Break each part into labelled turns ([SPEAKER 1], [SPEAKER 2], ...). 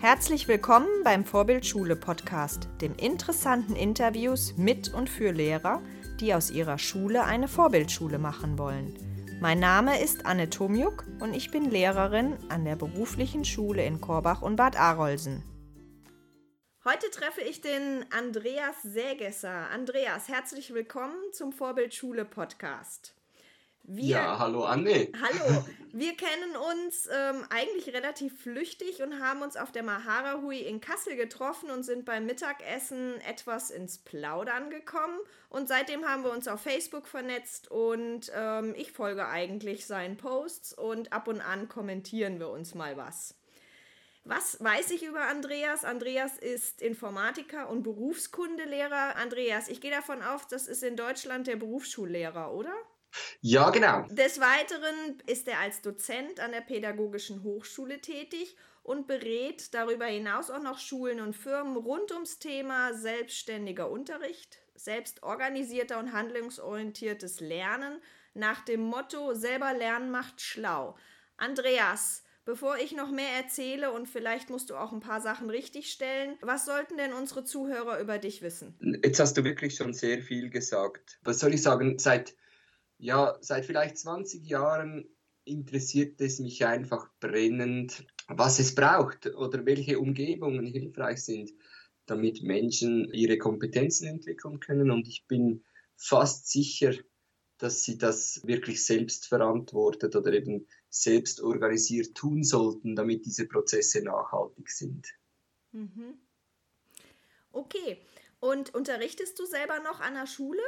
[SPEAKER 1] Herzlich willkommen beim Vorbildschule Podcast, dem interessanten Interviews mit und für Lehrer, die aus ihrer Schule eine Vorbildschule machen wollen. Mein Name ist Anne Tomjuk und ich bin Lehrerin an der beruflichen Schule in Korbach und Bad Arolsen. Heute treffe ich den Andreas Sägesser. Andreas, herzlich willkommen zum Vorbildschule Podcast.
[SPEAKER 2] Wir, ja, hallo Anne.
[SPEAKER 1] Hallo. Wir kennen uns ähm, eigentlich relativ flüchtig und haben uns auf der Maharahui in Kassel getroffen und sind beim Mittagessen etwas ins Plaudern gekommen. Und seitdem haben wir uns auf Facebook vernetzt und ähm, ich folge eigentlich seinen Posts und ab und an kommentieren wir uns mal was. Was weiß ich über Andreas? Andreas ist Informatiker und Berufskundelehrer. Andreas, ich gehe davon aus, das ist in Deutschland der Berufsschullehrer, oder?
[SPEAKER 2] Ja, genau.
[SPEAKER 1] Des Weiteren ist er als Dozent an der Pädagogischen Hochschule tätig und berät darüber hinaus auch noch Schulen und Firmen rund ums Thema selbstständiger Unterricht, selbstorganisierter und handlungsorientiertes Lernen nach dem Motto selber lernen macht schlau. Andreas, bevor ich noch mehr erzähle und vielleicht musst du auch ein paar Sachen richtigstellen, was sollten denn unsere Zuhörer über dich wissen?
[SPEAKER 2] Jetzt hast du wirklich schon sehr viel gesagt. Was soll ich sagen? Seit ja, seit vielleicht 20 Jahren interessiert es mich einfach brennend, was es braucht oder welche Umgebungen hilfreich sind, damit Menschen ihre Kompetenzen entwickeln können. Und ich bin fast sicher, dass sie das wirklich selbst verantwortet oder eben selbst organisiert tun sollten, damit diese Prozesse nachhaltig sind.
[SPEAKER 1] Mhm. Okay. Und unterrichtest du selber noch an der Schule?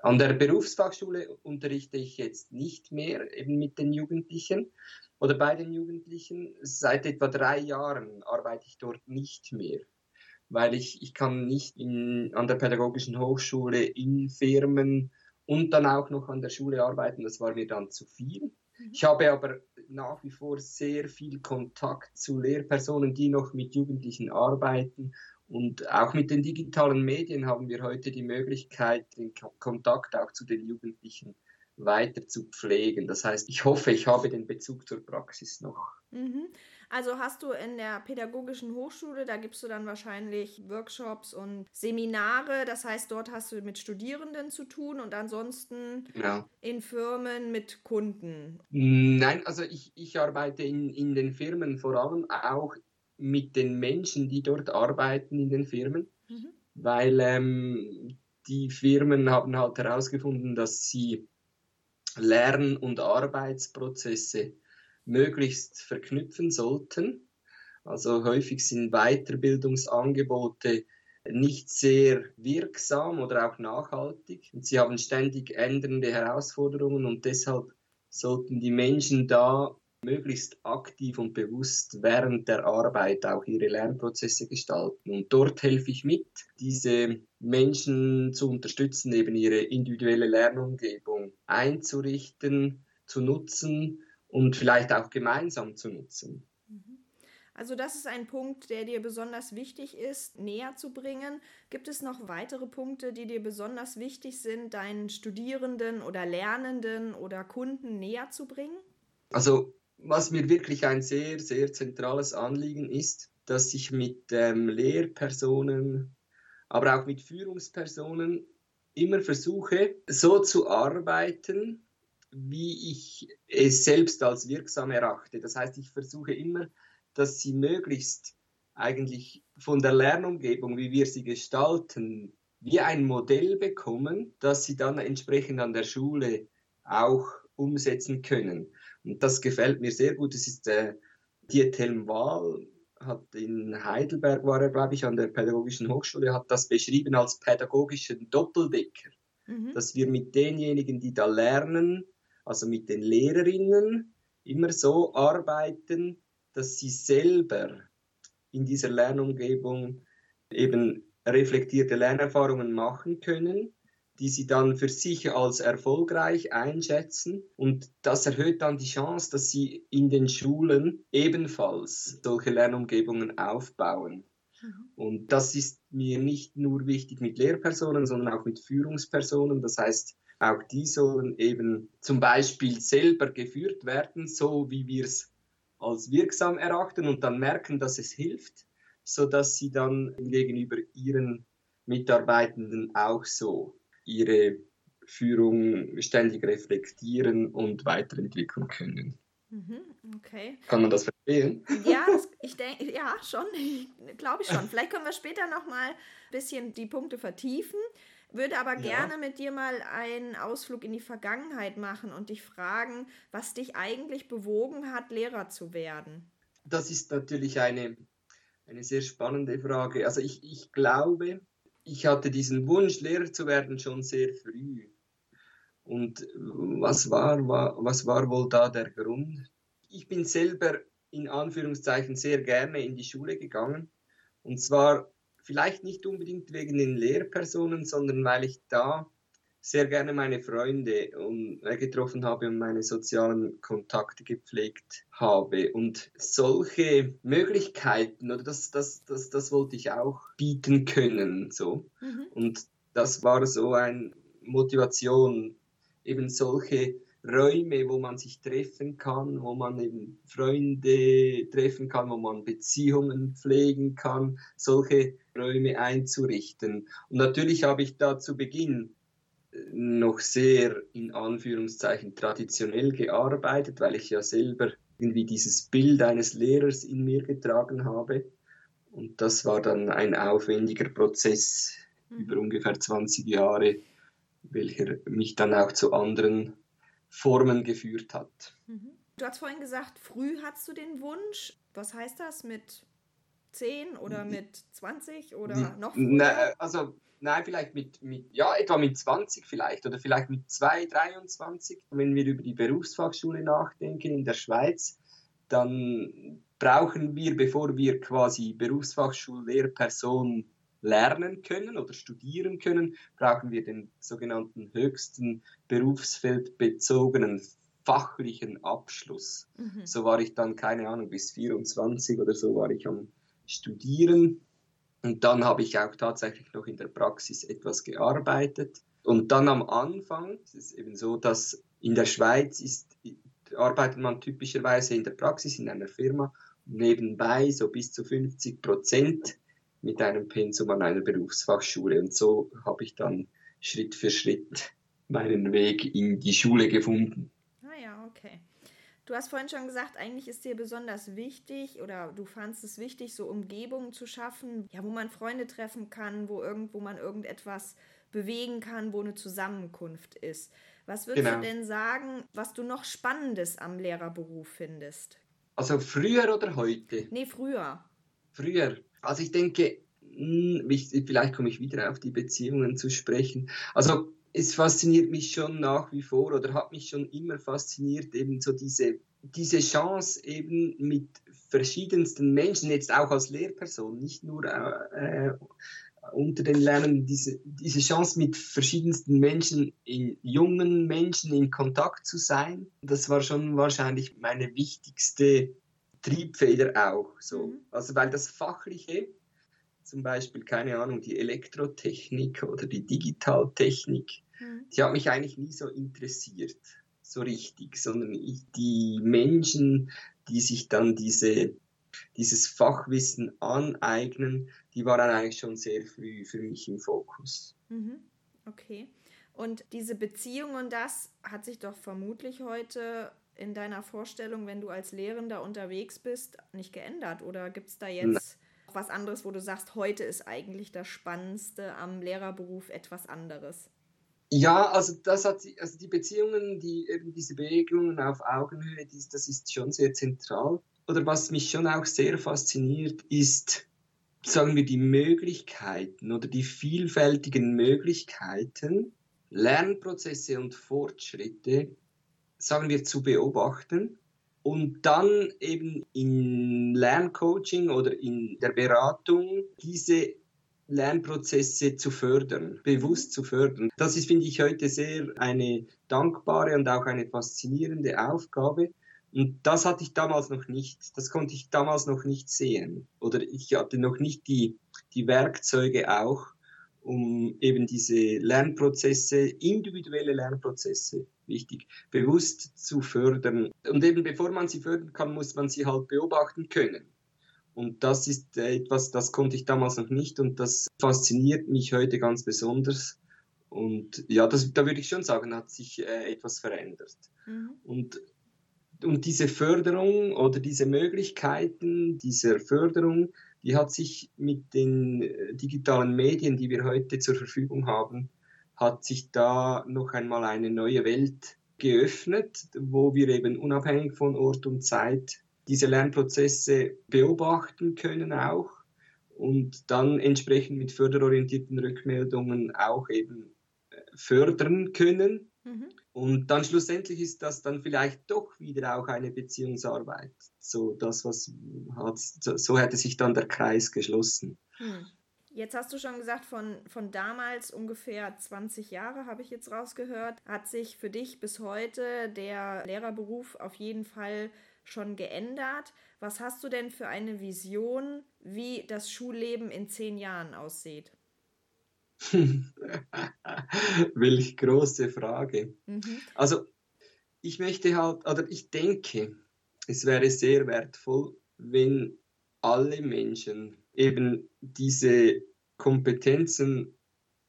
[SPEAKER 2] An der Berufsfachschule unterrichte ich jetzt nicht mehr eben mit den Jugendlichen oder bei den Jugendlichen. Seit etwa drei Jahren arbeite ich dort nicht mehr, weil ich, ich kann nicht in, an der Pädagogischen Hochschule in Firmen und dann auch noch an der Schule arbeiten. Das war mir dann zu viel. Mhm. Ich habe aber nach wie vor sehr viel Kontakt zu Lehrpersonen, die noch mit Jugendlichen arbeiten und auch mit den digitalen Medien haben wir heute die Möglichkeit, den Kontakt auch zu den Jugendlichen weiter zu pflegen. Das heißt, ich hoffe, ich habe den Bezug zur Praxis noch.
[SPEAKER 1] Mhm. Also hast du in der pädagogischen Hochschule, da gibst du dann wahrscheinlich Workshops und Seminare. Das heißt, dort hast du mit Studierenden zu tun und ansonsten genau. in Firmen mit Kunden.
[SPEAKER 2] Nein, also ich, ich arbeite in, in den Firmen vor allem auch mit den Menschen, die dort arbeiten in den Firmen, mhm. weil ähm, die Firmen haben halt herausgefunden, dass sie Lern- und Arbeitsprozesse möglichst verknüpfen sollten. Also häufig sind Weiterbildungsangebote nicht sehr wirksam oder auch nachhaltig. Und sie haben ständig ändernde Herausforderungen und deshalb sollten die Menschen da möglichst aktiv und bewusst während der Arbeit auch ihre Lernprozesse gestalten. Und dort helfe ich mit, diese Menschen zu unterstützen, eben ihre individuelle Lernumgebung einzurichten, zu nutzen und vielleicht auch gemeinsam zu nutzen.
[SPEAKER 1] Mhm. Also das ist ein Punkt, der dir besonders wichtig ist, näher zu bringen. Gibt es noch weitere Punkte, die dir besonders wichtig sind, deinen Studierenden oder Lernenden oder Kunden näher zu bringen?
[SPEAKER 2] Also was mir wirklich ein sehr, sehr zentrales Anliegen ist, dass ich mit ähm, Lehrpersonen, aber auch mit Führungspersonen immer versuche, so zu arbeiten, wie ich es selbst als wirksam erachte. Das heißt, ich versuche immer, dass sie möglichst eigentlich von der Lernumgebung, wie wir sie gestalten, wie ein Modell bekommen, das sie dann entsprechend an der Schule auch umsetzen können. Und das gefällt mir sehr gut. Das ist äh, Diethelm Wahl, hat in Heidelberg war er, glaube ich, an der Pädagogischen Hochschule, hat das beschrieben als pädagogischen Doppeldecker. Mhm. Dass wir mit denjenigen, die da lernen, also mit den Lehrerinnen, immer so arbeiten, dass sie selber in dieser Lernumgebung eben reflektierte Lernerfahrungen machen können die sie dann für sich als erfolgreich einschätzen. Und das erhöht dann die Chance, dass sie in den Schulen ebenfalls solche Lernumgebungen aufbauen. Mhm. Und das ist mir nicht nur wichtig mit Lehrpersonen, sondern auch mit Führungspersonen. Das heißt, auch die sollen eben zum Beispiel selber geführt werden, so wie wir es als wirksam erachten und dann merken, dass es hilft, sodass sie dann gegenüber ihren Mitarbeitenden auch so ihre Führung ständig reflektieren und weiterentwickeln können.
[SPEAKER 1] Mhm, okay.
[SPEAKER 2] Kann man das verstehen?
[SPEAKER 1] Ja, das, ich denke, ja, schon, glaube ich schon. Vielleicht können wir später nochmal ein bisschen die Punkte vertiefen. Würde aber gerne ja. mit dir mal einen Ausflug in die Vergangenheit machen und dich fragen, was dich eigentlich bewogen hat, Lehrer zu werden.
[SPEAKER 2] Das ist natürlich eine, eine sehr spannende Frage. Also ich, ich glaube, ich hatte diesen Wunsch, Lehrer zu werden, schon sehr früh. Und was war, war, was war wohl da der Grund? Ich bin selber in Anführungszeichen sehr gerne in die Schule gegangen. Und zwar vielleicht nicht unbedingt wegen den Lehrpersonen, sondern weil ich da sehr gerne meine Freunde getroffen habe und meine sozialen Kontakte gepflegt habe. Und solche Möglichkeiten, oder das, das, das, das wollte ich auch bieten können. So. Mhm. Und das war so eine Motivation, eben solche Räume, wo man sich treffen kann, wo man eben Freunde treffen kann, wo man Beziehungen pflegen kann, solche Räume einzurichten. Und natürlich habe ich da zu Beginn äh, noch sehr in Anführungszeichen traditionell gearbeitet, weil ich ja selber irgendwie dieses Bild eines Lehrers in mir getragen habe. Und das war dann ein aufwendiger Prozess mhm. über ungefähr 20 Jahre, welcher mich dann auch zu anderen Formen geführt hat.
[SPEAKER 1] Mhm. Du hast vorhin gesagt, früh hattest du den Wunsch. Was heißt das mit 10 oder mit 20 oder noch früher?
[SPEAKER 2] Na, also nein, vielleicht mit, mit, ja, etwa mit 20 vielleicht oder vielleicht mit 2, 23. Wenn wir über die Berufsfachschule nachdenken in der Schweiz, dann brauchen wir, bevor wir quasi Berufsfachschullehrperson lernen können oder studieren können, brauchen wir den sogenannten höchsten berufsfeldbezogenen fachlichen Abschluss. Mhm. So war ich dann, keine Ahnung, bis 24 oder so war ich am Studieren. Und dann habe ich auch tatsächlich noch in der Praxis etwas gearbeitet. Und dann am Anfang, es ist eben so, dass in der Schweiz ist, arbeitet man typischerweise in der Praxis in einer Firma nebenbei so bis zu 50 Prozent mit einem Pensum an einer Berufsfachschule. Und so habe ich dann Schritt für Schritt meinen Weg in die Schule gefunden.
[SPEAKER 1] Du hast vorhin schon gesagt, eigentlich ist dir besonders wichtig oder du fandest es wichtig, so Umgebungen zu schaffen, ja, wo man Freunde treffen kann, wo irgendwo man irgendetwas bewegen kann, wo eine Zusammenkunft ist. Was würdest genau. du denn sagen, was du noch Spannendes am Lehrerberuf findest?
[SPEAKER 2] Also früher oder heute?
[SPEAKER 1] Nee, früher.
[SPEAKER 2] Früher. Also ich denke, hm, vielleicht komme ich wieder auf die Beziehungen zu sprechen. Also es fasziniert mich schon nach wie vor oder hat mich schon immer fasziniert, eben so diese, diese Chance eben mit verschiedensten Menschen, jetzt auch als Lehrperson, nicht nur äh, unter den Lernenden, diese, diese Chance mit verschiedensten Menschen, in, jungen Menschen in Kontakt zu sein, das war schon wahrscheinlich meine wichtigste Triebfeder auch. So. Mhm. Also weil das Fachliche, zum Beispiel, keine Ahnung, die Elektrotechnik oder die Digitaltechnik, mhm. die hat mich eigentlich nie so interessiert, so richtig, sondern ich, die Menschen, die sich dann diese, dieses Fachwissen aneignen, die waren eigentlich schon sehr früh für mich im Fokus.
[SPEAKER 1] Mhm. Okay. Und diese Beziehung und das hat sich doch vermutlich heute in deiner Vorstellung, wenn du als Lehrender unterwegs bist, nicht geändert? Oder gibt es da jetzt. Was anderes, wo du sagst, heute ist eigentlich das Spannendste am Lehrerberuf etwas anderes?
[SPEAKER 2] Ja, also das hat also die Beziehungen, die eben diese Begegnungen auf Augenhöhe, dies, das ist schon sehr zentral. Oder was mich schon auch sehr fasziniert, ist, sagen wir, die Möglichkeiten oder die vielfältigen Möglichkeiten, Lernprozesse und Fortschritte sagen wir, zu beobachten und dann eben in Lerncoaching oder in der Beratung diese Lernprozesse zu fördern, bewusst zu fördern. Das ist, finde ich, heute sehr eine dankbare und auch eine faszinierende Aufgabe. Und das hatte ich damals noch nicht. Das konnte ich damals noch nicht sehen. Oder ich hatte noch nicht die, die Werkzeuge auch, um eben diese Lernprozesse, individuelle Lernprozesse, wichtig, bewusst zu fördern. Und eben bevor man sie fördern kann, muss man sie halt beobachten können. Und das ist etwas, das konnte ich damals noch nicht und das fasziniert mich heute ganz besonders. Und ja, das, da würde ich schon sagen, hat sich äh, etwas verändert. Mhm. Und, und diese Förderung oder diese Möglichkeiten dieser Förderung, die hat sich mit den äh, digitalen Medien, die wir heute zur Verfügung haben, hat sich da noch einmal eine neue Welt geöffnet, wo wir eben unabhängig von Ort und Zeit diese Lernprozesse beobachten können auch und dann entsprechend mit förderorientierten Rückmeldungen auch eben äh, fördern können. Mhm. Und dann schlussendlich ist das dann vielleicht doch wieder auch eine Beziehungsarbeit. So das, was hat, so hätte sich dann der Kreis geschlossen.
[SPEAKER 1] Mhm. Jetzt hast du schon gesagt, von, von damals ungefähr 20 Jahre, habe ich jetzt rausgehört, hat sich für dich bis heute der Lehrerberuf auf jeden Fall schon geändert. Was hast du denn für eine Vision, wie das Schulleben in zehn Jahren aussieht?
[SPEAKER 2] Welch große Frage. Mhm. Also ich möchte halt, oder ich denke, es wäre sehr wertvoll, wenn alle Menschen eben diese Kompetenzen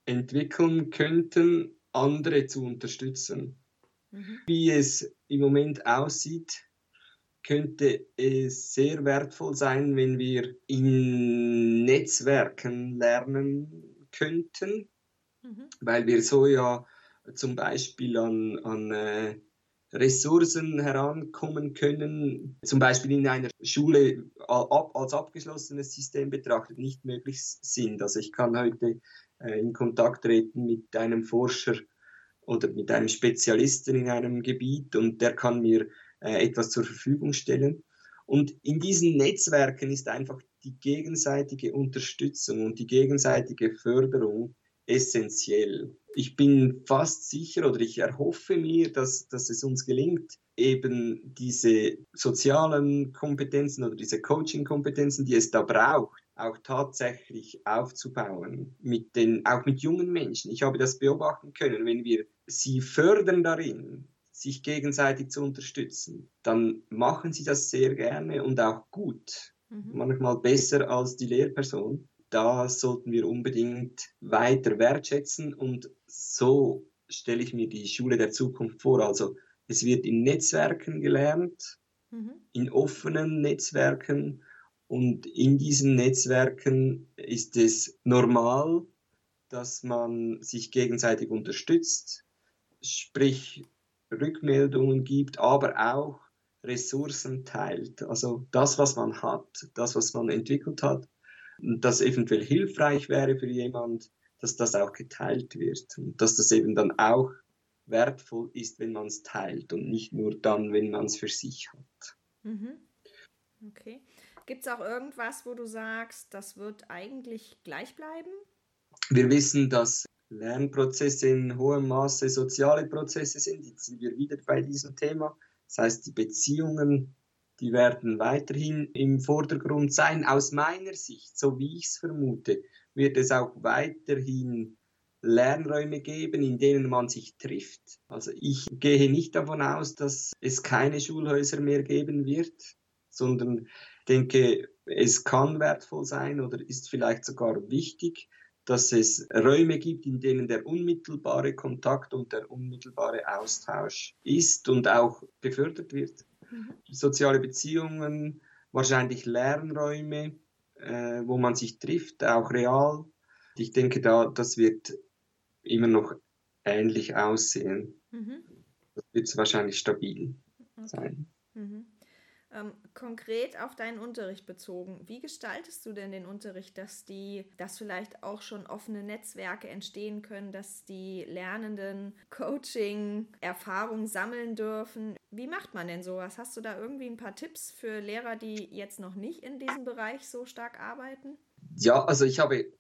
[SPEAKER 2] entwickeln könnten, andere zu unterstützen. Mhm. Wie es im Moment aussieht, könnte es sehr wertvoll sein, wenn wir in Netzwerken lernen könnten, mhm. weil wir so ja zum Beispiel an, an äh, Ressourcen herankommen können, zum Beispiel in einer Schule als abgeschlossenes System betrachtet, nicht möglich sind. Also ich kann heute äh, in Kontakt treten mit einem Forscher oder mit einem Spezialisten in einem Gebiet und der kann mir äh, etwas zur Verfügung stellen. Und in diesen Netzwerken ist einfach die gegenseitige Unterstützung und die gegenseitige Förderung essentiell. Ich bin fast sicher oder ich erhoffe mir, dass, dass es uns gelingt, eben diese sozialen Kompetenzen oder diese Coaching-Kompetenzen, die es da braucht, auch tatsächlich aufzubauen, mit den, auch mit jungen Menschen. Ich habe das beobachten können, wenn wir sie fördern darin, sich gegenseitig zu unterstützen, dann machen sie das sehr gerne und auch gut. Mhm. Manchmal besser als die Lehrperson. Da sollten wir unbedingt weiter wertschätzen und so stelle ich mir die Schule der Zukunft vor. Also es wird in Netzwerken gelernt, mhm. in offenen Netzwerken und in diesen Netzwerken ist es normal, dass man sich gegenseitig unterstützt, sprich Rückmeldungen gibt, aber auch Ressourcen teilt. Also das, was man hat, das, was man entwickelt hat, das eventuell hilfreich wäre für jemand, dass das auch geteilt wird und dass das eben dann auch wertvoll ist, wenn man es teilt und nicht nur dann, wenn man es für sich hat.
[SPEAKER 1] Mhm. Okay. Gibt es auch irgendwas, wo du sagst, das wird eigentlich gleich bleiben?
[SPEAKER 2] Wir wissen, dass Lernprozesse in hohem Maße soziale Prozesse sind. Jetzt sind wir wieder bei diesem Thema. Das heißt, die Beziehungen, die werden weiterhin im Vordergrund sein. Aus meiner Sicht, so wie ich es vermute, wird es auch weiterhin Lernräume geben, in denen man sich trifft. Also ich gehe nicht davon aus, dass es keine Schulhäuser mehr geben wird, sondern denke, es kann wertvoll sein oder ist vielleicht sogar wichtig, dass es Räume gibt, in denen der unmittelbare Kontakt und der unmittelbare Austausch ist und auch gefördert wird. Mhm. Soziale Beziehungen, wahrscheinlich Lernräume, äh, wo man sich trifft, auch real. Ich denke, da, das wird immer noch ähnlich aussehen. Mhm. Das wird wahrscheinlich stabil okay. sein.
[SPEAKER 1] Mhm. Ähm, konkret auf deinen Unterricht bezogen, wie gestaltest du denn den Unterricht, dass die, dass vielleicht auch schon offene Netzwerke entstehen können, dass die Lernenden Coaching, Erfahrung sammeln dürfen? Wie macht man denn sowas? Hast du da irgendwie ein paar Tipps für Lehrer, die jetzt noch nicht in diesem Bereich so stark arbeiten?
[SPEAKER 2] Ja, also ich habe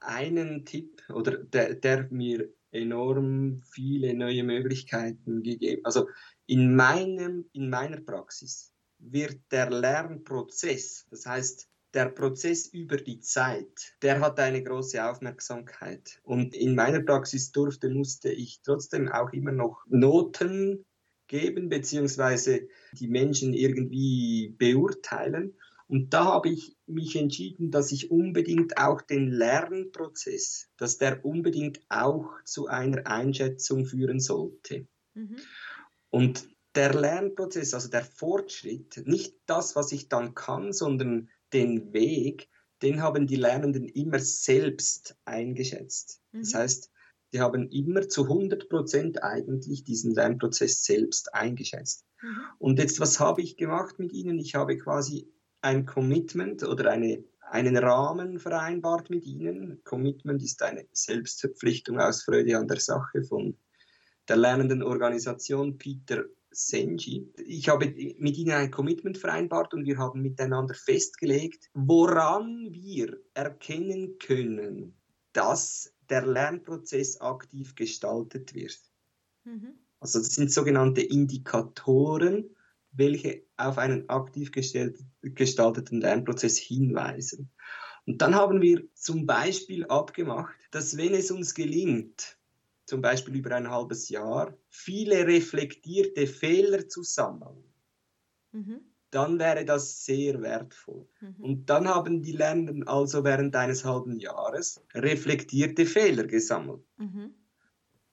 [SPEAKER 2] einen Tipp oder der, der mir enorm viele neue Möglichkeiten gegeben. Also in, meinem, in meiner Praxis wird der Lernprozess, das heißt der Prozess über die Zeit, der hat eine große Aufmerksamkeit. Und in meiner Praxis durfte, musste ich trotzdem auch immer noch Noten geben, beziehungsweise die Menschen irgendwie beurteilen. Und da habe ich mich entschieden, dass ich unbedingt auch den Lernprozess, dass der unbedingt auch zu einer Einschätzung führen sollte. Mhm. Und der Lernprozess, also der Fortschritt, nicht das, was ich dann kann, sondern den Weg, den haben die Lernenden immer selbst eingeschätzt. Mhm. Das heißt, die haben immer zu 100 Prozent eigentlich diesen Lernprozess selbst eingeschätzt. Mhm. Und jetzt, was habe ich gemacht mit ihnen? Ich habe quasi ein Commitment oder eine, einen Rahmen vereinbart mit ihnen. Commitment ist eine Selbstverpflichtung aus Freude an der Sache von der lernenden Organisation Peter Senji. Ich habe mit ihnen ein Commitment vereinbart und wir haben miteinander festgelegt, woran wir erkennen können, dass der Lernprozess aktiv gestaltet wird. Mhm. Also das sind sogenannte Indikatoren, welche auf einen aktiv gestalteten Lernprozess hinweisen. Und dann haben wir zum Beispiel abgemacht, dass wenn es uns gelingt, zum Beispiel über ein halbes Jahr, viele reflektierte Fehler zu sammeln, mhm. dann wäre das sehr wertvoll. Mhm. Und dann haben die Lernenden also während eines halben Jahres reflektierte Fehler gesammelt. Mhm.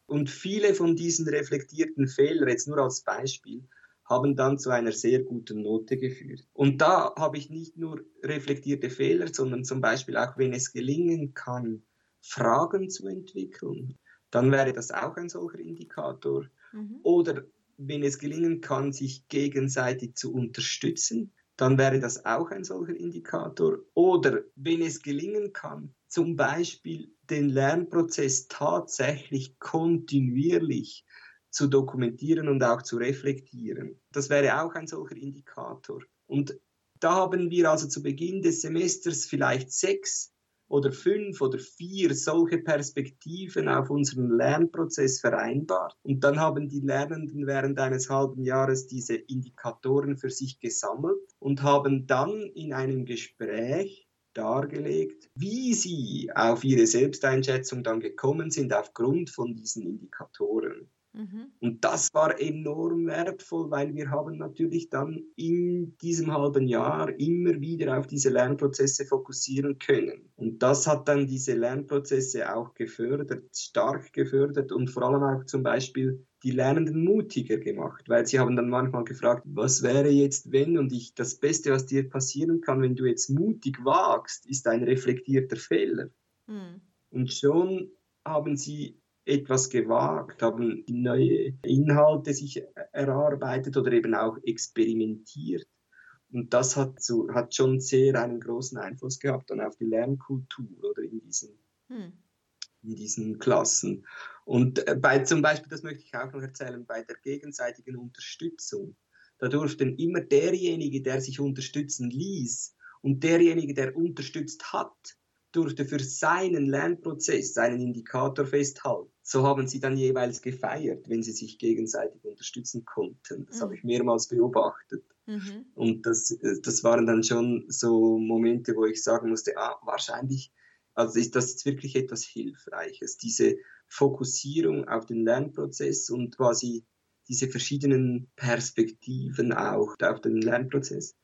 [SPEAKER 2] Und viele von diesen reflektierten Fehlern, jetzt nur als Beispiel, haben dann zu einer sehr guten Note geführt. Und da habe ich nicht nur reflektierte Fehler, sondern zum Beispiel auch, wenn es gelingen kann, Fragen zu entwickeln, dann wäre das auch ein solcher Indikator. Mhm. Oder wenn es gelingen kann, sich gegenseitig zu unterstützen, dann wäre das auch ein solcher Indikator. Oder wenn es gelingen kann, zum Beispiel den Lernprozess tatsächlich kontinuierlich zu dokumentieren und auch zu reflektieren. Das wäre auch ein solcher Indikator. Und da haben wir also zu Beginn des Semesters vielleicht sechs oder fünf oder vier solche Perspektiven auf unseren Lernprozess vereinbart. Und dann haben die Lernenden während eines halben Jahres diese Indikatoren für sich gesammelt und haben dann in einem Gespräch dargelegt, wie sie auf ihre Selbsteinschätzung dann gekommen sind aufgrund von diesen Indikatoren. Mhm. Und das war enorm wertvoll, weil wir haben natürlich dann in diesem halben Jahr immer wieder auf diese Lernprozesse fokussieren können. Und das hat dann diese Lernprozesse auch gefördert, stark gefördert und vor allem auch zum Beispiel die Lernenden mutiger gemacht, weil sie haben dann manchmal gefragt, was wäre jetzt wenn und ich, das Beste, was dir passieren kann, wenn du jetzt mutig wagst, ist ein reflektierter Fehler. Mhm. Und schon haben sie etwas gewagt, haben neue Inhalte sich erarbeitet oder eben auch experimentiert. Und das hat, so, hat schon sehr einen großen Einfluss gehabt dann auf die Lernkultur oder in diesen, hm. in diesen Klassen. Und äh, bei, zum Beispiel, das möchte ich auch noch erzählen, bei der gegenseitigen Unterstützung, da durfte immer derjenige, der sich unterstützen ließ und derjenige, der unterstützt hat, durfte für seinen Lernprozess einen Indikator festhalten. So haben sie dann jeweils gefeiert, wenn sie sich gegenseitig unterstützen konnten. Das mhm. habe ich mehrmals beobachtet. Mhm. Und das, das waren dann schon so Momente, wo ich sagen musste, ah, wahrscheinlich, also ist das jetzt wirklich etwas Hilfreiches, diese Fokussierung auf den Lernprozess und quasi diese verschiedenen Perspektiven auch auf den Lernprozess.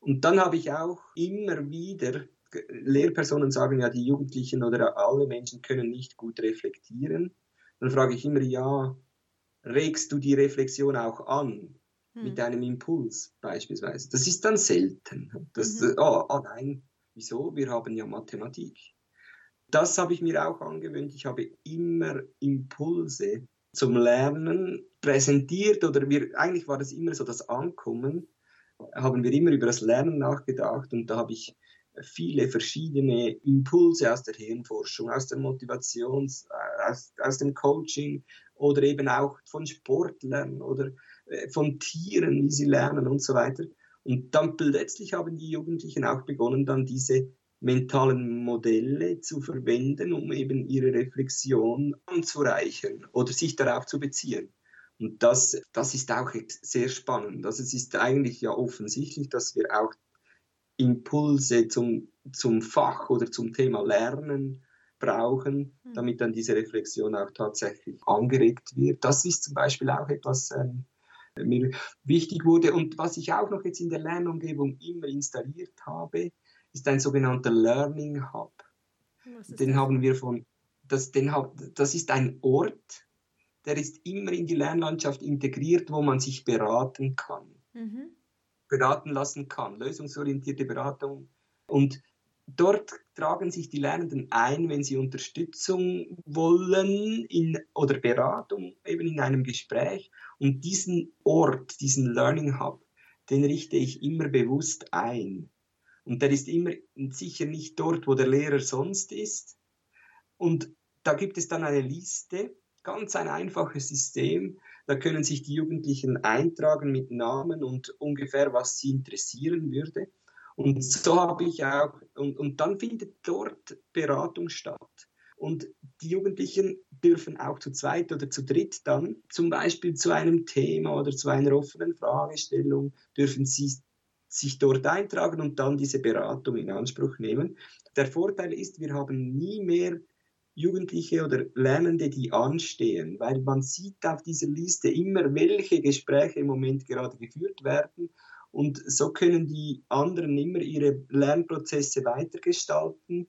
[SPEAKER 2] Und dann habe ich auch immer wieder Lehrpersonen sagen ja, die Jugendlichen oder alle Menschen können nicht gut reflektieren. Dann frage ich immer, ja, regst du die Reflexion auch an? Hm. Mit einem Impuls beispielsweise. Das ist dann selten. Das, mhm. oh, oh nein, wieso? Wir haben ja Mathematik. Das habe ich mir auch angewöhnt. Ich habe immer Impulse zum Lernen präsentiert oder wir, eigentlich war das immer so das Ankommen, haben wir immer über das Lernen nachgedacht und da habe ich viele verschiedene Impulse aus der Hirnforschung, aus der Motivation, äh, aus, aus dem Coaching oder eben auch von Sportlern oder äh, von Tieren, wie sie lernen und so weiter. Und dann plötzlich haben die Jugendlichen auch begonnen, dann diese mentalen Modelle zu verwenden, um eben ihre Reflexion anzureichern oder sich darauf zu beziehen. Und das, das ist auch sehr spannend. Also es ist eigentlich ja offensichtlich, dass wir auch Impulse zum, zum Fach oder zum Thema Lernen brauchen, hm. damit dann diese Reflexion auch tatsächlich angeregt wird. Das ist zum Beispiel auch etwas, ähm, mir wichtig wurde. Und was ich auch noch jetzt in der Lernumgebung immer installiert habe, ist ein sogenannter Learning Hub. Den das? haben wir von, das, den, das ist ein Ort, der ist immer in die Lernlandschaft integriert, wo man sich beraten kann. Mhm. Beraten lassen kann, lösungsorientierte Beratung. Und dort tragen sich die Lernenden ein, wenn sie Unterstützung wollen in, oder Beratung eben in einem Gespräch. Und diesen Ort, diesen Learning Hub, den richte ich immer bewusst ein. Und der ist immer sicher nicht dort, wo der Lehrer sonst ist. Und da gibt es dann eine Liste, ganz ein einfaches System. Da können sich die Jugendlichen eintragen mit Namen und ungefähr, was sie interessieren würde. Und so habe ich auch, und, und dann findet dort Beratung statt. Und die Jugendlichen dürfen auch zu zweit oder zu dritt dann zum Beispiel zu einem Thema oder zu einer offenen Fragestellung dürfen sie sich dort eintragen und dann diese Beratung in Anspruch nehmen. Der Vorteil ist, wir haben nie mehr Jugendliche oder Lernende, die anstehen, weil man sieht auf dieser Liste immer, welche Gespräche im Moment gerade geführt werden und so können die anderen immer ihre Lernprozesse weitergestalten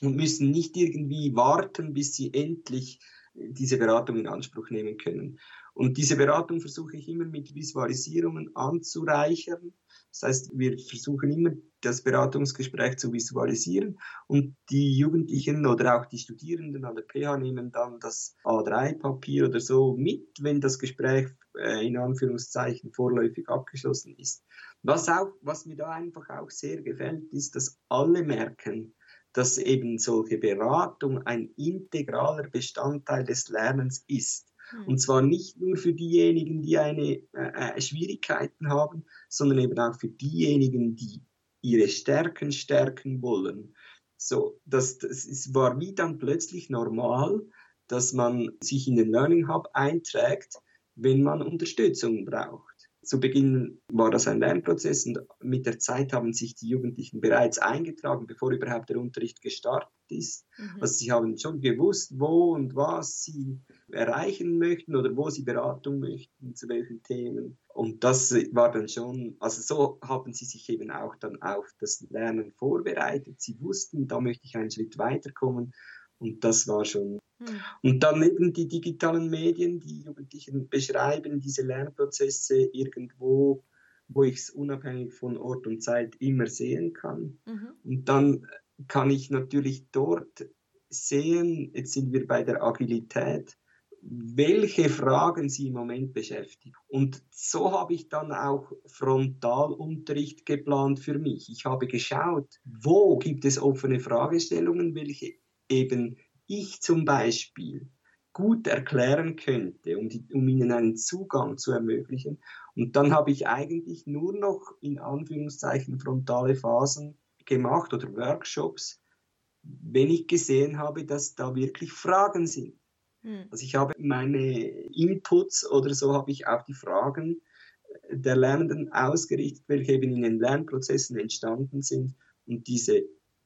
[SPEAKER 2] und müssen nicht irgendwie warten, bis sie endlich diese Beratung in Anspruch nehmen können. Und diese Beratung versuche ich immer mit Visualisierungen anzureichern. Das heißt, wir versuchen immer, das Beratungsgespräch zu visualisieren und die Jugendlichen oder auch die Studierenden an der PH nehmen dann das A3-Papier oder so mit, wenn das Gespräch äh, in Anführungszeichen vorläufig abgeschlossen ist. Was, auch, was mir da einfach auch sehr gefällt, ist, dass alle merken, dass eben solche Beratung ein integraler Bestandteil des Lernens ist. Hm. Und zwar nicht nur für diejenigen, die eine äh, äh, Schwierigkeiten haben, sondern eben auch für diejenigen, die ihre Stärken stärken wollen. So, das, das ist, war wie dann plötzlich normal, dass man sich in den Learning Hub einträgt, wenn man Unterstützung braucht. Zu Beginn war das ein Lernprozess und mit der Zeit haben sich die Jugendlichen bereits eingetragen, bevor überhaupt der Unterricht gestartet ist. Mhm. Also sie haben schon gewusst, wo und was sie erreichen möchten oder wo sie Beratung möchten, zu welchen Themen. Und das war dann schon, also so haben sie sich eben auch dann auf das Lernen vorbereitet. Sie wussten, da möchte ich einen Schritt weiterkommen. Und das war schon hm. Und dann eben die digitalen Medien, die Jugendlichen beschreiben diese Lernprozesse irgendwo, wo ich es unabhängig von Ort und Zeit immer sehen kann. Mhm. Und dann kann ich natürlich dort sehen, jetzt sind wir bei der Agilität, welche Fragen sie im Moment beschäftigen. Und so habe ich dann auch Frontalunterricht geplant für mich. Ich habe geschaut, wo gibt es offene Fragestellungen, welche eben ich zum Beispiel gut erklären könnte, um, die, um ihnen einen Zugang zu ermöglichen. Und dann habe ich eigentlich nur noch in Anführungszeichen frontale Phasen gemacht oder Workshops, wenn ich gesehen habe, dass da wirklich Fragen sind. Hm. Also ich habe meine Inputs oder so habe ich auf die Fragen der Lernenden ausgerichtet, welche eben in den Lernprozessen entstanden sind. Und diese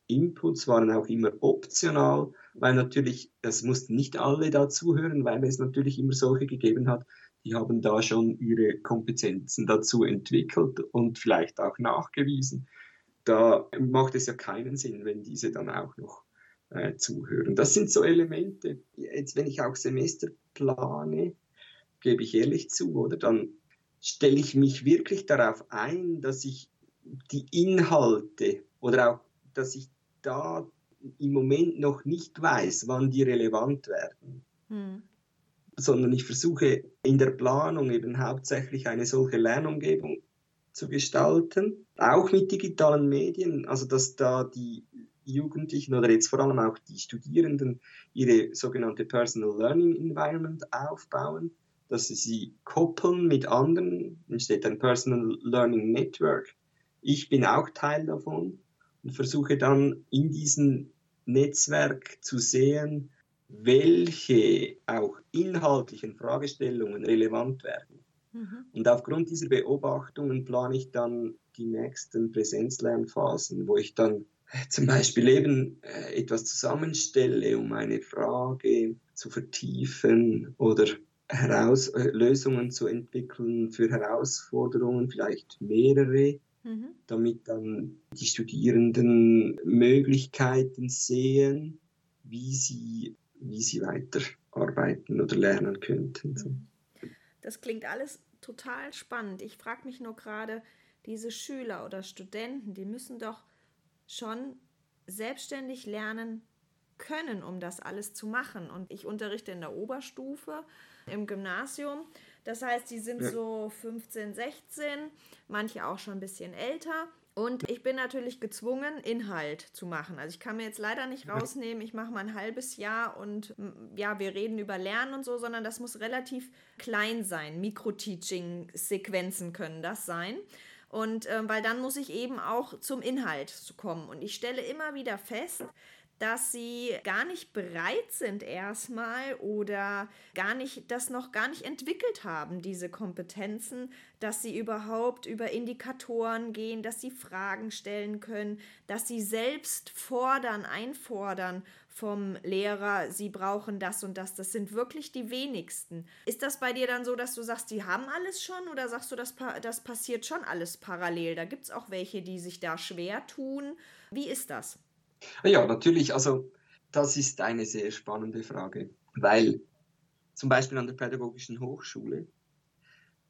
[SPEAKER 2] Inputs waren auch immer optional, weil natürlich, es mussten nicht alle dazuhören, weil es natürlich immer solche gegeben hat, die haben da schon ihre Kompetenzen dazu entwickelt und vielleicht auch nachgewiesen. Da macht es ja keinen Sinn, wenn diese dann auch noch äh, zuhören. Das sind so Elemente. Jetzt, wenn ich auch Semester plane, gebe ich ehrlich zu, oder dann stelle ich mich wirklich darauf ein, dass ich die Inhalte oder auch, dass ich da im Moment noch nicht weiß, wann die relevant werden. Hm. Sondern ich versuche in der Planung eben hauptsächlich eine solche Lernumgebung zu gestalten, auch mit digitalen Medien, also dass da die Jugendlichen oder jetzt vor allem auch die Studierenden ihre sogenannte Personal Learning Environment aufbauen, dass sie sie koppeln mit anderen, entsteht ein Personal Learning Network. Ich bin auch Teil davon und versuche dann in diesem Netzwerk zu sehen, welche auch inhaltlichen Fragestellungen relevant werden. Mhm. Und aufgrund dieser Beobachtungen plane ich dann die nächsten Präsenzlernphasen, wo ich dann zum Beispiel eben äh, etwas zusammenstelle, um eine Frage zu vertiefen oder heraus, äh, Lösungen zu entwickeln für Herausforderungen, vielleicht mehrere, mhm. damit dann die Studierenden Möglichkeiten sehen, wie sie, wie sie weiterarbeiten oder lernen könnten. So.
[SPEAKER 1] Das klingt alles total spannend. Ich frage mich nur gerade, diese Schüler oder Studenten, die müssen doch schon selbstständig lernen können, um das alles zu machen. Und ich unterrichte in der Oberstufe im Gymnasium. Das heißt, die sind so 15, 16, manche auch schon ein bisschen älter. Und ich bin natürlich gezwungen, Inhalt zu machen. Also ich kann mir jetzt leider nicht rausnehmen, ich mache mal ein halbes Jahr und ja, wir reden über Lernen und so, sondern das muss relativ klein sein. Mikro-Teaching-Sequenzen können das sein. Und ähm, weil dann muss ich eben auch zum Inhalt kommen. Und ich stelle immer wieder fest, dass sie gar nicht bereit sind erstmal oder gar nicht das noch gar nicht entwickelt haben diese Kompetenzen, dass sie überhaupt über Indikatoren gehen, dass sie Fragen stellen können, dass sie selbst fordern, einfordern vom Lehrer, sie brauchen das und das. Das sind wirklich die wenigsten. Ist das bei dir dann so, dass du sagst, die haben alles schon oder sagst du, das, das passiert schon alles parallel? Da gibt es auch welche, die sich da schwer tun. Wie ist das?
[SPEAKER 2] Ja, natürlich. Also das ist eine sehr spannende Frage, weil zum Beispiel an der Pädagogischen Hochschule,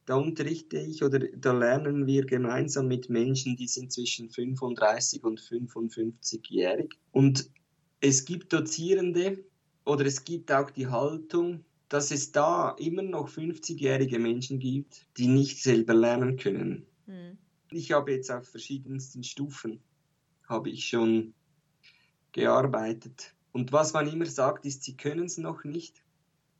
[SPEAKER 2] da unterrichte ich oder da lernen wir gemeinsam mit Menschen, die sind zwischen 35 und 55-jährig. Und es gibt Dozierende oder es gibt auch die Haltung, dass es da immer noch 50-jährige Menschen gibt, die nicht selber lernen können. Hm. Ich habe jetzt auf verschiedensten Stufen, habe ich schon gearbeitet. Und was man immer sagt, ist, sie können es noch nicht.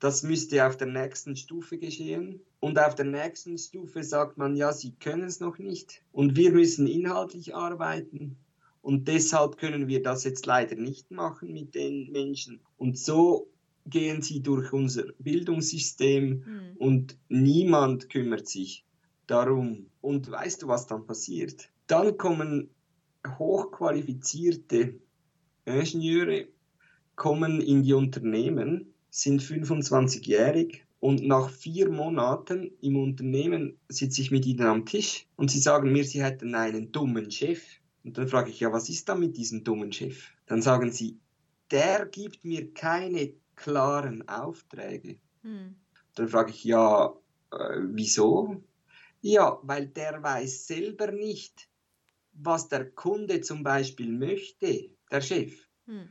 [SPEAKER 2] Das müsste auf der nächsten Stufe geschehen. Und auf der nächsten Stufe sagt man, ja, sie können es noch nicht. Und wir müssen inhaltlich arbeiten. Und deshalb können wir das jetzt leider nicht machen mit den Menschen. Und so gehen sie durch unser Bildungssystem mhm. und niemand kümmert sich darum. Und weißt du, was dann passiert? Dann kommen hochqualifizierte Ingenieure kommen in die Unternehmen, sind 25-jährig und nach vier Monaten im Unternehmen sitze ich mit ihnen am Tisch und sie sagen mir, sie hätten einen dummen Chef. Und dann frage ich, ja, was ist da mit diesem dummen Chef? Dann sagen sie, der gibt mir keine klaren Aufträge. Hm. Dann frage ich, ja, äh, wieso? Ja, weil der weiß selber nicht, was der Kunde zum Beispiel möchte der Chef. Hm.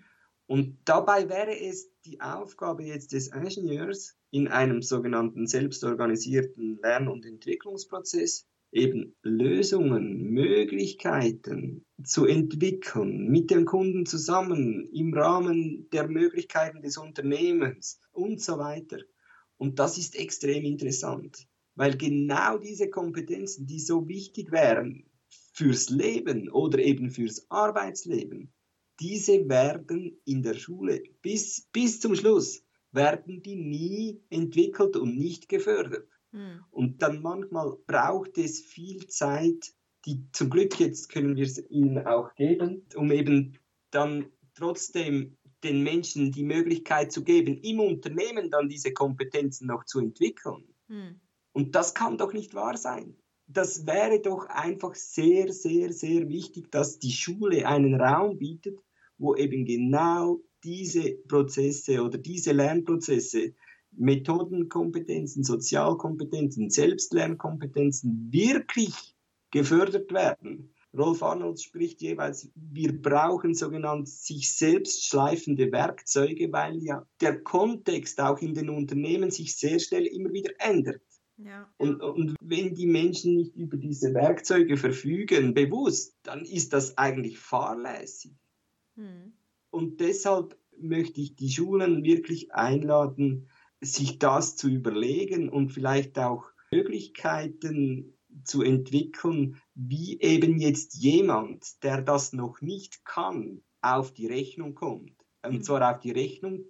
[SPEAKER 2] Und dabei wäre es die Aufgabe jetzt des Ingenieurs in einem sogenannten selbstorganisierten Lern- und Entwicklungsprozess eben Lösungen, Möglichkeiten zu entwickeln, mit dem Kunden zusammen, im Rahmen der Möglichkeiten des Unternehmens und so weiter. Und das ist extrem interessant, weil genau diese Kompetenzen, die so wichtig wären fürs Leben oder eben fürs Arbeitsleben, diese werden in der Schule bis, bis zum Schluss, werden die nie entwickelt und nicht gefördert. Mhm. Und dann manchmal braucht es viel Zeit, die zum Glück jetzt können wir es ihnen auch geben, um eben dann trotzdem den Menschen die Möglichkeit zu geben, im Unternehmen dann diese Kompetenzen noch zu entwickeln. Mhm. Und das kann doch nicht wahr sein. Das wäre doch einfach sehr, sehr, sehr wichtig, dass die Schule einen Raum bietet, wo eben genau diese Prozesse oder diese Lernprozesse, Methodenkompetenzen, Sozialkompetenzen, Selbstlernkompetenzen wirklich gefördert werden. Rolf Arnold spricht jeweils, wir brauchen sogenannte sich selbst schleifende Werkzeuge, weil ja der Kontext auch in den Unternehmen sich sehr schnell immer wieder ändert. Ja. Und, und wenn die Menschen nicht über diese Werkzeuge verfügen, bewusst, dann ist das eigentlich fahrlässig. Hm. Und deshalb möchte ich die Schulen wirklich einladen, sich das zu überlegen und vielleicht auch Möglichkeiten zu entwickeln, wie eben jetzt jemand, der das noch nicht kann, auf die Rechnung kommt. Und hm. zwar auf die Rechnung,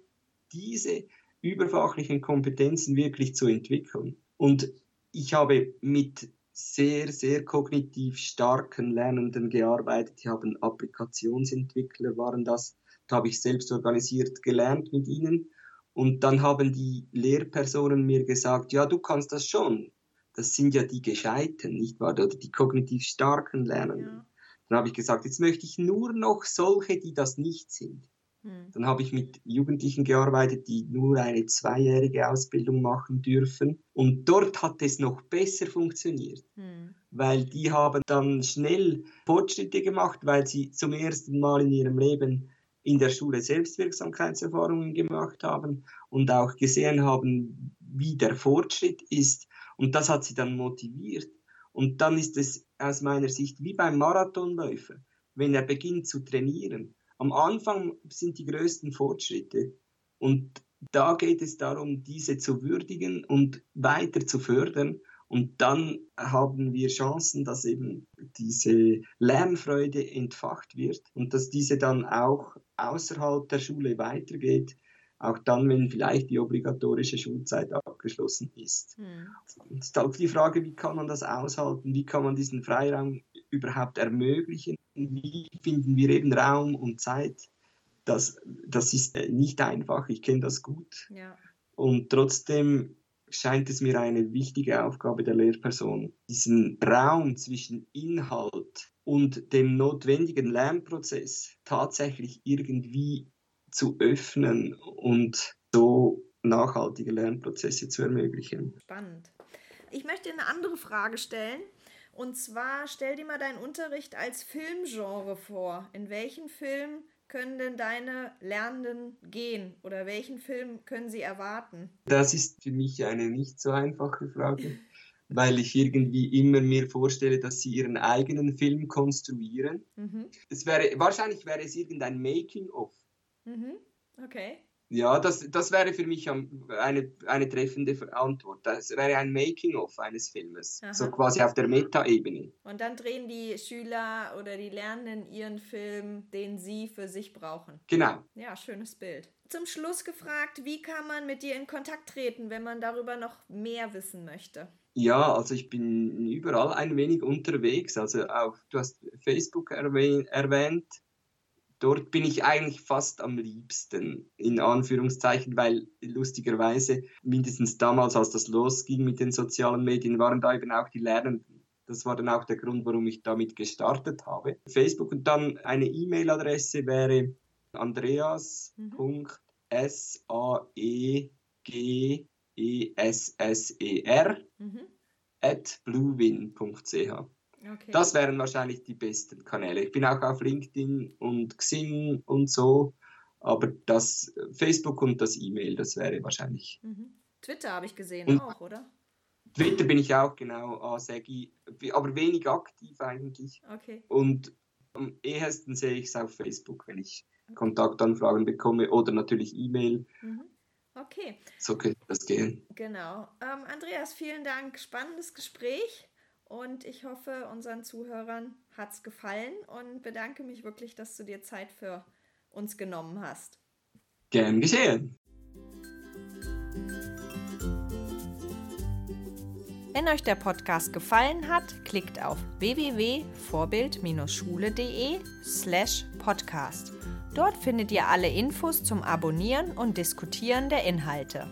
[SPEAKER 2] diese überfachlichen Kompetenzen wirklich zu entwickeln. Und ich habe mit sehr, sehr kognitiv starken Lernenden gearbeitet. Die haben Applikationsentwickler, waren das. Da habe ich selbst organisiert gelernt mit ihnen. Und dann haben die Lehrpersonen mir gesagt, ja, du kannst das schon. Das sind ja die Gescheiten, nicht wahr? Oder die kognitiv starken Lernenden. Ja. Dann habe ich gesagt, jetzt möchte ich nur noch solche, die das nicht sind. Hm. Dann habe ich mit Jugendlichen gearbeitet, die nur eine zweijährige Ausbildung machen dürfen. Und dort hat es noch besser funktioniert, hm. weil die haben dann schnell Fortschritte gemacht, weil sie zum ersten Mal in ihrem Leben in der Schule Selbstwirksamkeitserfahrungen gemacht haben und auch gesehen haben, wie der Fortschritt ist. Und das hat sie dann motiviert. Und dann ist es aus meiner Sicht wie beim Marathonläufer, wenn er beginnt zu trainieren. Am Anfang sind die größten Fortschritte und da geht es darum, diese zu würdigen und weiter zu fördern. Und dann haben wir Chancen, dass eben diese Lernfreude entfacht wird und dass diese dann auch außerhalb der Schule weitergeht auch dann, wenn vielleicht die obligatorische Schulzeit abgeschlossen ist. Hm. Es ist halt die Frage, wie kann man das aushalten, wie kann man diesen Freiraum überhaupt ermöglichen, wie finden wir eben Raum und Zeit. Das, das ist nicht einfach, ich kenne das gut. Ja. Und trotzdem scheint es mir eine wichtige Aufgabe der Lehrperson, diesen Raum zwischen Inhalt und dem notwendigen Lernprozess tatsächlich irgendwie zu öffnen und so nachhaltige Lernprozesse zu ermöglichen.
[SPEAKER 1] Spannend. Ich möchte eine andere Frage stellen. Und zwar stell dir mal deinen Unterricht als Filmgenre vor. In welchen Film können denn deine Lernenden gehen oder welchen Film können sie erwarten?
[SPEAKER 2] Das ist für mich eine nicht so einfache Frage, weil ich irgendwie immer mir vorstelle, dass sie ihren eigenen Film konstruieren. Mhm. Es wäre wahrscheinlich wäre es irgendein Making of
[SPEAKER 1] Mhm. Okay.
[SPEAKER 2] Ja, das, das wäre für mich eine, eine treffende Antwort. Das wäre ein Making-of eines Filmes, Aha. so quasi auf der Meta-Ebene.
[SPEAKER 1] Und dann drehen die Schüler oder die Lernenden ihren Film, den sie für sich brauchen.
[SPEAKER 2] Genau.
[SPEAKER 1] Ja, schönes Bild. Zum Schluss gefragt, wie kann man mit dir in Kontakt treten, wenn man darüber noch mehr wissen möchte?
[SPEAKER 2] Ja, also ich bin überall ein wenig unterwegs. Also auch, du hast Facebook erwähnt dort bin ich eigentlich fast am liebsten, in Anführungszeichen, weil lustigerweise, mindestens damals, als das losging mit den sozialen Medien, waren da eben auch die Lernenden. Das war dann auch der Grund, warum ich damit gestartet habe. Facebook und dann eine E-Mail-Adresse wäre andreas.s-a-e-g-e-s-s-e-r mhm. at bluewin.ch. Okay. Das wären wahrscheinlich die besten Kanäle. Ich bin auch auf LinkedIn und Xing und so, aber das Facebook und das E-Mail, das wäre wahrscheinlich.
[SPEAKER 1] Mhm. Twitter habe ich gesehen und auch, oder?
[SPEAKER 2] Twitter bin ich auch genau, Asegi, aber wenig aktiv eigentlich.
[SPEAKER 1] Okay.
[SPEAKER 2] Und am ehesten sehe ich es auf Facebook, wenn ich okay. Kontaktanfragen bekomme oder natürlich E-Mail.
[SPEAKER 1] Mhm. Okay.
[SPEAKER 2] So könnte das gehen.
[SPEAKER 1] Genau. Ähm, Andreas, vielen Dank. Spannendes Gespräch. Und ich hoffe, unseren Zuhörern hat es gefallen und bedanke mich wirklich, dass du dir Zeit für uns genommen hast.
[SPEAKER 2] Gern geschehen.
[SPEAKER 1] Wenn euch der Podcast gefallen hat, klickt auf www.vorbild-schule.de slash podcast. Dort findet ihr alle Infos zum Abonnieren und Diskutieren der Inhalte.